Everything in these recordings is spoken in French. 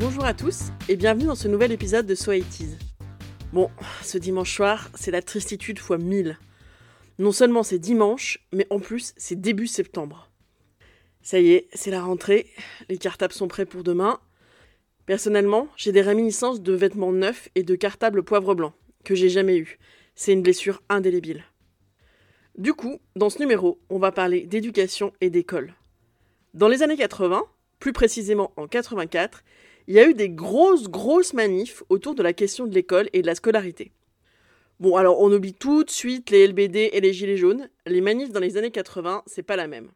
Bonjour à tous et bienvenue dans ce nouvel épisode de So Bon, ce dimanche soir, c'est la tristitude fois 1000. Non seulement c'est dimanche, mais en plus c'est début septembre. Ça y est, c'est la rentrée, les cartables sont prêts pour demain. Personnellement, j'ai des réminiscences de vêtements neufs et de cartables poivre blanc, que j'ai jamais eu. C'est une blessure indélébile. Du coup, dans ce numéro, on va parler d'éducation et d'école. Dans les années 80, plus précisément en 84, il y a eu des grosses, grosses manifs autour de la question de l'école et de la scolarité. Bon, alors on oublie tout de suite les LBD et les Gilets jaunes. Les manifs dans les années 80, c'est pas la même.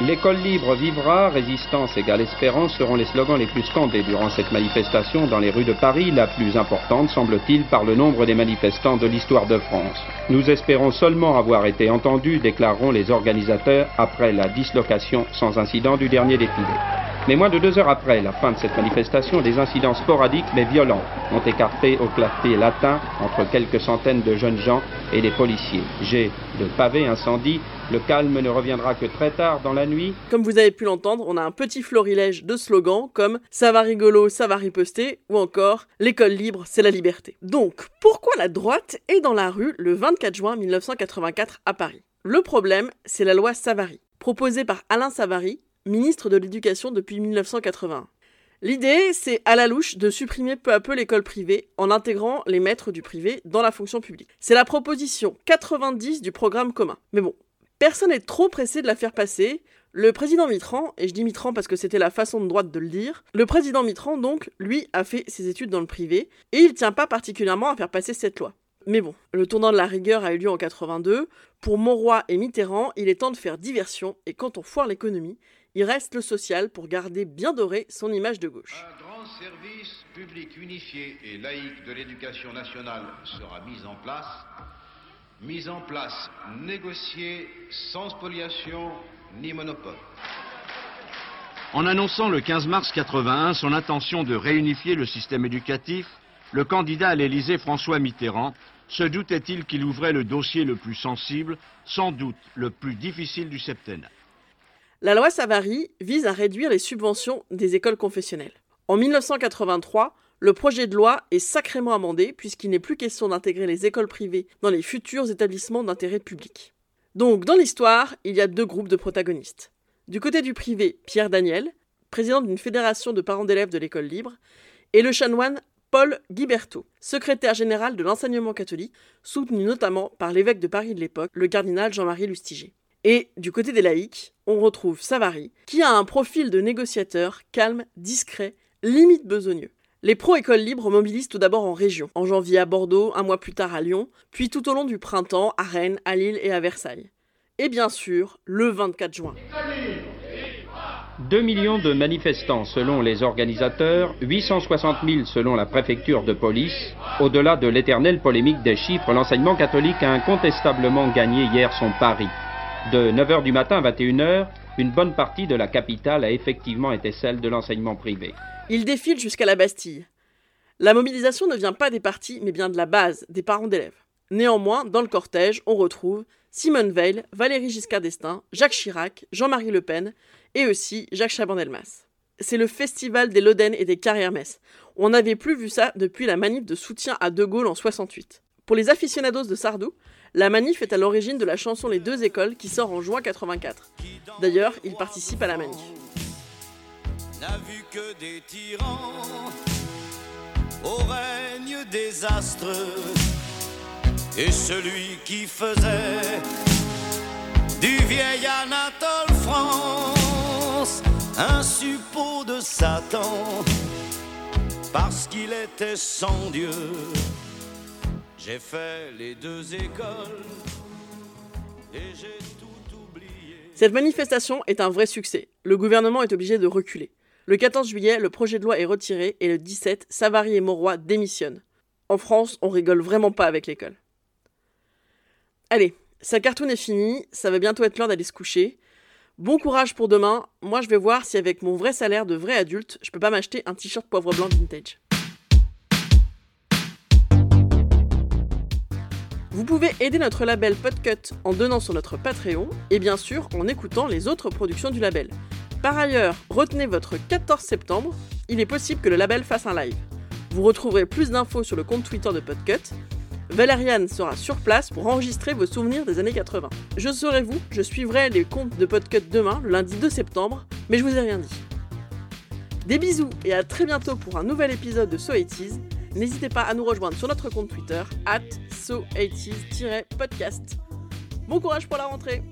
L'école libre vivra, résistance égale espérance seront les slogans les plus scandés durant cette manifestation dans les rues de Paris, la plus importante, semble-t-il, par le nombre des manifestants de l'histoire de France. Nous espérons seulement avoir été entendus, déclareront les organisateurs après la dislocation sans incident du dernier défilé. Mais moins de deux heures après la fin de cette manifestation, des incidents sporadiques mais violents ont écarté au clavier latin entre quelques centaines de jeunes gens et les policiers. J'ai de pavés incendies, le calme ne reviendra que très tard dans la nuit. Comme vous avez pu l'entendre, on a un petit florilège de slogans comme Ça va rigolo, ça va riposter ou encore L'école libre, c'est la liberté. Donc, pourquoi la droite est dans la rue le 24 juin 1984 à Paris? Le problème, c'est la loi Savary, proposée par Alain Savary, ministre de l'Éducation depuis 1980. L'idée, c'est à la louche de supprimer peu à peu l'école privée en intégrant les maîtres du privé dans la fonction publique. C'est la proposition 90 du programme commun. Mais bon, personne n'est trop pressé de la faire passer. Le président Mitran, et je dis Mitran parce que c'était la façon de droite de le dire, le président Mitran donc, lui, a fait ses études dans le privé, et il tient pas particulièrement à faire passer cette loi. Mais bon, le tournant de la rigueur a eu lieu en 82. Pour Monroy et Mitterrand, il est temps de faire diversion, et quand on foire l'économie, il reste le social pour garder bien doré son image de gauche. Un grand service public unifié et laïque de l'éducation nationale sera mis en place. Mis en place, négocié, sans spoliation ni monopole. En annonçant le 15 mars 81 son intention de réunifier le système éducatif, le candidat à l'Élysée François Mitterrand se doutait-il qu'il ouvrait le dossier le plus sensible, sans doute le plus difficile du septennat la loi Savary vise à réduire les subventions des écoles confessionnelles. En 1983, le projet de loi est sacrément amendé puisqu'il n'est plus question d'intégrer les écoles privées dans les futurs établissements d'intérêt public. Donc, dans l'histoire, il y a deux groupes de protagonistes. Du côté du privé, Pierre Daniel, président d'une fédération de parents d'élèves de l'école libre, et le chanoine Paul Guiberto, secrétaire général de l'enseignement catholique, soutenu notamment par l'évêque de Paris de l'époque, le cardinal Jean-Marie Lustiger. Et du côté des laïcs, on retrouve Savary, qui a un profil de négociateur calme, discret, limite besogneux. Les pro-écoles libres mobilisent tout d'abord en région, en janvier à Bordeaux, un mois plus tard à Lyon, puis tout au long du printemps à Rennes, à Lille et à Versailles. Et bien sûr, le 24 juin. 2 millions de manifestants selon les organisateurs, 860 000 selon la préfecture de police. Au-delà de l'éternelle polémique des chiffres, l'enseignement catholique a incontestablement gagné hier son pari. De 9h du matin à 21h, une bonne partie de la capitale a effectivement été celle de l'enseignement privé. Il défile jusqu'à la Bastille. La mobilisation ne vient pas des partis, mais bien de la base, des parents d'élèves. Néanmoins, dans le cortège, on retrouve Simone Veil, Valérie Giscard d'Estaing, Jacques Chirac, Jean-Marie Le Pen et aussi Jacques Chaban-Delmas. C'est le festival des Loden et des carrières-messes. On n'avait plus vu ça depuis la manif de soutien à De Gaulle en 68. Pour les aficionados de Sardou, la manif est à l'origine de la chanson Les deux écoles qui sort en juin 84. D'ailleurs, il participe à la manif. N'a des tyrans et celui qui faisait du vieil Anatole France un suppôt de Satan parce qu'il était sans Dieu. J'ai fait les deux écoles et j'ai tout oublié. Cette manifestation est un vrai succès. Le gouvernement est obligé de reculer. Le 14 juillet, le projet de loi est retiré et le 17, Savary et Mauroy démissionnent. En France, on rigole vraiment pas avec l'école. Allez, sa cartoon est finie, ça va bientôt être l'heure d'aller se coucher. Bon courage pour demain. Moi, je vais voir si avec mon vrai salaire de vrai adulte, je peux pas m'acheter un t-shirt poivre blanc vintage. Vous pouvez aider notre label Podcut en donnant sur notre Patreon et bien sûr en écoutant les autres productions du label. Par ailleurs, retenez votre 14 septembre, il est possible que le label fasse un live. Vous retrouverez plus d'infos sur le compte Twitter de Podcut. Valériane sera sur place pour enregistrer vos souvenirs des années 80. Je serai vous, je suivrai les comptes de Podcut demain, le lundi 2 septembre, mais je vous ai rien dit. Des bisous et à très bientôt pour un nouvel épisode de So 80 N'hésitez pas à nous rejoindre sur notre compte Twitter, at so podcast Bon courage pour la rentrée